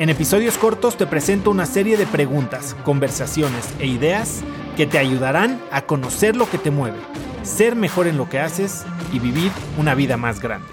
En episodios cortos te presento una serie de preguntas, conversaciones e ideas que te ayudarán a conocer lo que te mueve, ser mejor en lo que haces y vivir una vida más grande.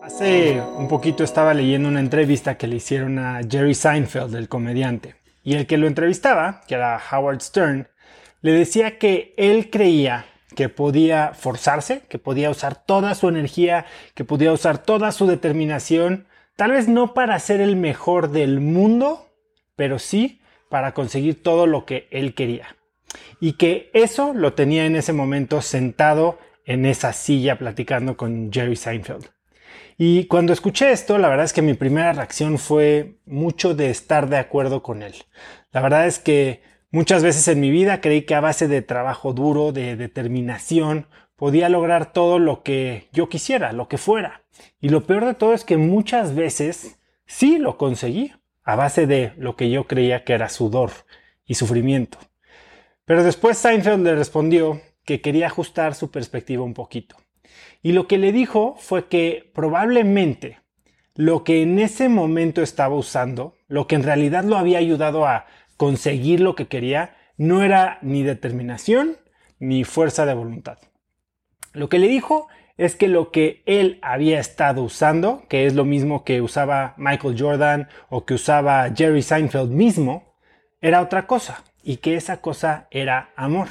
Hace un poquito estaba leyendo una entrevista que le hicieron a Jerry Seinfeld, el comediante, y el que lo entrevistaba, que era Howard Stern, le decía que él creía que podía forzarse, que podía usar toda su energía, que podía usar toda su determinación, tal vez no para ser el mejor del mundo, pero sí para conseguir todo lo que él quería. Y que eso lo tenía en ese momento sentado en esa silla platicando con Jerry Seinfeld. Y cuando escuché esto, la verdad es que mi primera reacción fue mucho de estar de acuerdo con él. La verdad es que Muchas veces en mi vida creí que a base de trabajo duro, de determinación, podía lograr todo lo que yo quisiera, lo que fuera. Y lo peor de todo es que muchas veces sí lo conseguí, a base de lo que yo creía que era sudor y sufrimiento. Pero después Seinfeld le respondió que quería ajustar su perspectiva un poquito. Y lo que le dijo fue que probablemente lo que en ese momento estaba usando, lo que en realidad lo había ayudado a conseguir lo que quería no era ni determinación ni fuerza de voluntad. Lo que le dijo es que lo que él había estado usando, que es lo mismo que usaba Michael Jordan o que usaba Jerry Seinfeld mismo, era otra cosa y que esa cosa era amor.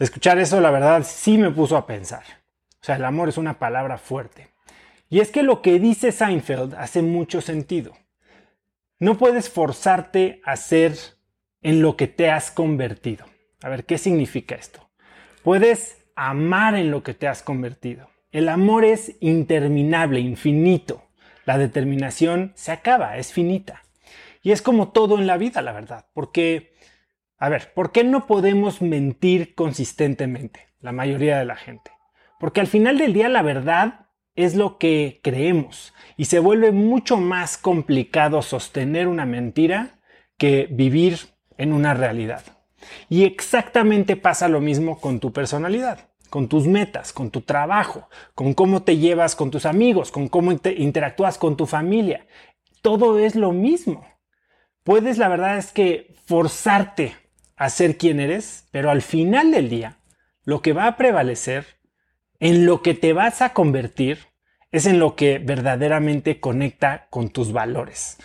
Escuchar eso, la verdad, sí me puso a pensar. O sea, el amor es una palabra fuerte. Y es que lo que dice Seinfeld hace mucho sentido. No puedes forzarte a ser en lo que te has convertido. A ver, ¿qué significa esto? Puedes amar en lo que te has convertido. El amor es interminable, infinito. La determinación se acaba, es finita. Y es como todo en la vida, la verdad. Porque, a ver, ¿por qué no podemos mentir consistentemente? La mayoría de la gente. Porque al final del día la verdad es lo que creemos y se vuelve mucho más complicado sostener una mentira que vivir en una realidad. Y exactamente pasa lo mismo con tu personalidad, con tus metas, con tu trabajo, con cómo te llevas con tus amigos, con cómo interactúas con tu familia. Todo es lo mismo. Puedes, la verdad es que forzarte a ser quien eres, pero al final del día, lo que va a prevalecer en lo que te vas a convertir es en lo que verdaderamente conecta con tus valores,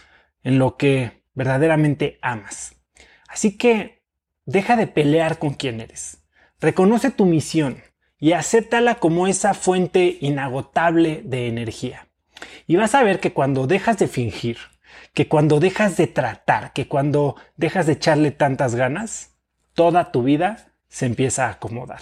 en lo que verdaderamente amas. Así que deja de pelear con quien eres. Reconoce tu misión y acéptala como esa fuente inagotable de energía. Y vas a ver que cuando dejas de fingir, que cuando dejas de tratar, que cuando dejas de echarle tantas ganas, toda tu vida se empieza a acomodar.